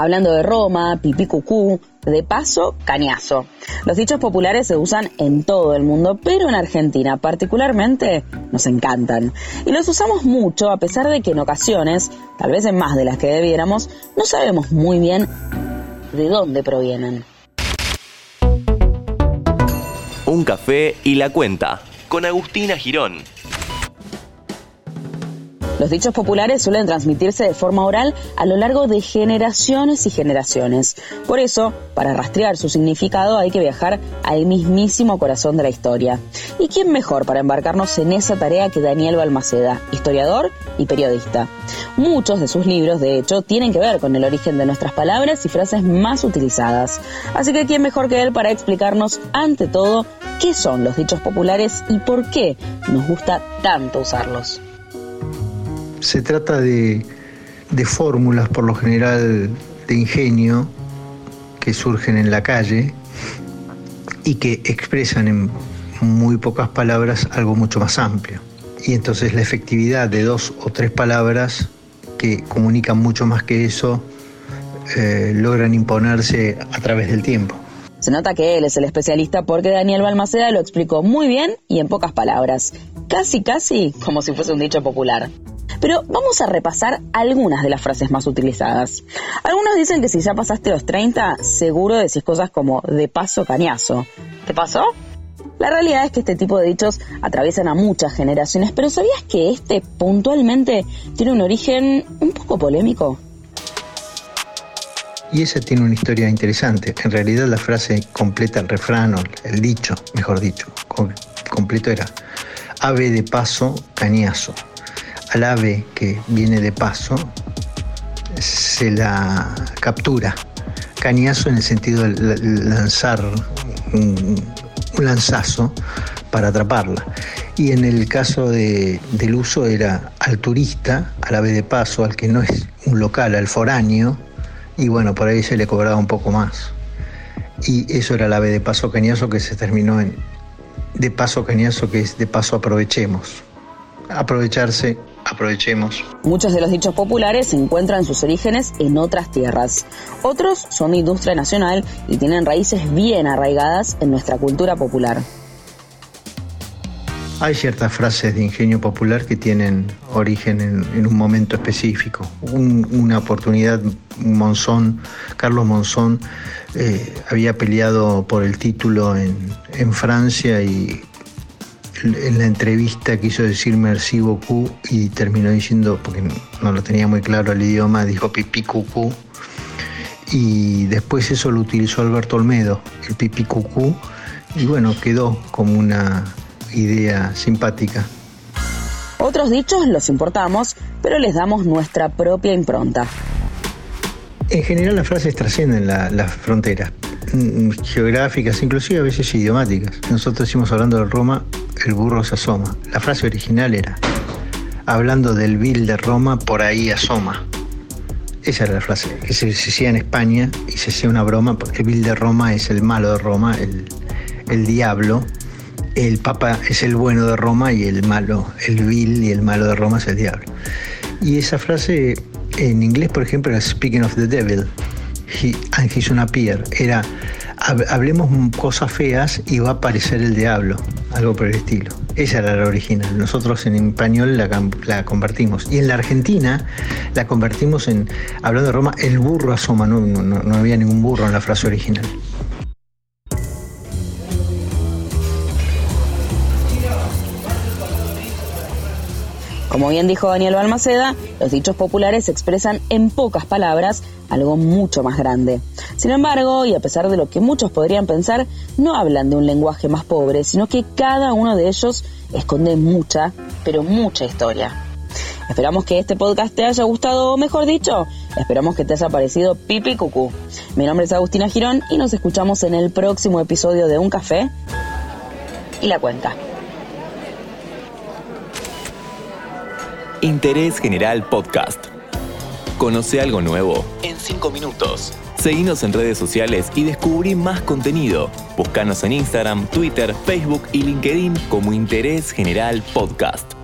Hablando de Roma, pipí cucú, de paso, cañazo. Los dichos populares se usan en todo el mundo, pero en Argentina particularmente nos encantan. Y los usamos mucho a pesar de que en ocasiones, tal vez en más de las que debiéramos, no sabemos muy bien de dónde provienen. Un café y la cuenta, con Agustina Girón. Los dichos populares suelen transmitirse de forma oral a lo largo de generaciones y generaciones. Por eso, para rastrear su significado hay que viajar al mismísimo corazón de la historia. ¿Y quién mejor para embarcarnos en esa tarea que Daniel Balmaceda, historiador y periodista? Muchos de sus libros, de hecho, tienen que ver con el origen de nuestras palabras y frases más utilizadas. Así que quién mejor que él para explicarnos, ante todo, qué son los dichos populares y por qué nos gusta tanto usarlos. Se trata de, fórmulas, por lo general, de ingenio que surgen en la calle y que expresan en muy pocas palabras algo mucho más amplio. Y entonces la efectividad de dos o tres palabras que comunican mucho más que eso eh, logran imponerse a través del tiempo. Se nota que él es el especialista porque Daniel Balmaceda lo explicó muy bien y en pocas palabras, casi casi como si fuese un dicho popular. Pero vamos a repasar algunas de las frases más utilizadas. Algunos dicen que si ya pasaste los 30, seguro decís cosas como de paso cañazo. ¿Te pasó? La realidad es que este tipo de dichos atraviesan a muchas generaciones, pero ¿sabías que este puntualmente tiene un origen un poco polémico? Y esa tiene una historia interesante. En realidad la frase completa el refrán o el dicho, mejor dicho, completo era ave de paso, cañazo al ave que viene de paso se la captura. Cañazo en el sentido de lanzar un, lanzazo para atraparla. Y en el caso del uso era al turista, al ave de paso, al que no es un local, al foráneo, y bueno, por ahí se le cobraba un poco más. Y eso era el ave de paso cañazo que se terminó en de paso cañazo, que es de paso aprovechemos. Aprovecharse aprovechemos. Muchos de los dichos populares encuentran sus orígenes en otras tierras. Otros son de industria nacional y tienen raíces bien arraigadas en nuestra cultura popular. Hay ciertas frases de ingenio popular que tienen origen en, un momento específico. una oportunidad, Monzón, Carlos Monzón, eh, había peleado por el título en, en Francia y en la entrevista quiso decir merci beaucoup y terminó diciendo, porque no lo tenía muy claro el idioma, dijo pipí cucú. Y después eso lo utilizó Alberto Olmedo, el pipí cucú, y bueno, quedó como una idea simpática. Otros dichos los importamos, pero les damos nuestra propia impronta. En general las frases trascienden las fronteras mm, geográficas, inclusive a veces idiomáticas. Nosotros decimos hablando de Roma, el burro se asoma. La frase original era, hablando del vil de Roma, por ahí asoma. Esa era la frase, que se, decía en España y se hacía una broma, porque el vil de Roma es el malo de Roma, el, el diablo. El Papa es el bueno de Roma y el malo, el vil y el malo de Roma es el diablo. Y esa frase en inglés, por ejemplo, era Speaking of the Devil, he, and he's gonna appear. Era hablemos cosas feas y va a aparecer el diablo, algo por el estilo. Esa era la original. Nosotros en español la, la convertimos. Y en la Argentina la convertimos en, hablando de Roma, el burro asoma. no, no había ningún burro en la frase original. Como bien dijo Daniel Balmaceda, los dichos populares expresan en pocas palabras algo mucho más grande. Sin embargo, y a pesar de lo que muchos podrían pensar, no hablan de un lenguaje más pobre, sino que cada uno de ellos esconde mucha, pero mucha historia. Esperamos que este podcast te haya gustado, o mejor dicho, esperamos que te haya parecido pipi cucú. Mi nombre es Agustina Girón y nos escuchamos en el próximo episodio de Un Café y la cuenta. Interés General Podcast. Conoce algo nuevo en 5 minutos. Seguinos en redes sociales y descubrí más contenido. Búscanos en Instagram, Twitter, Facebook y LinkedIn como Interés General Podcast.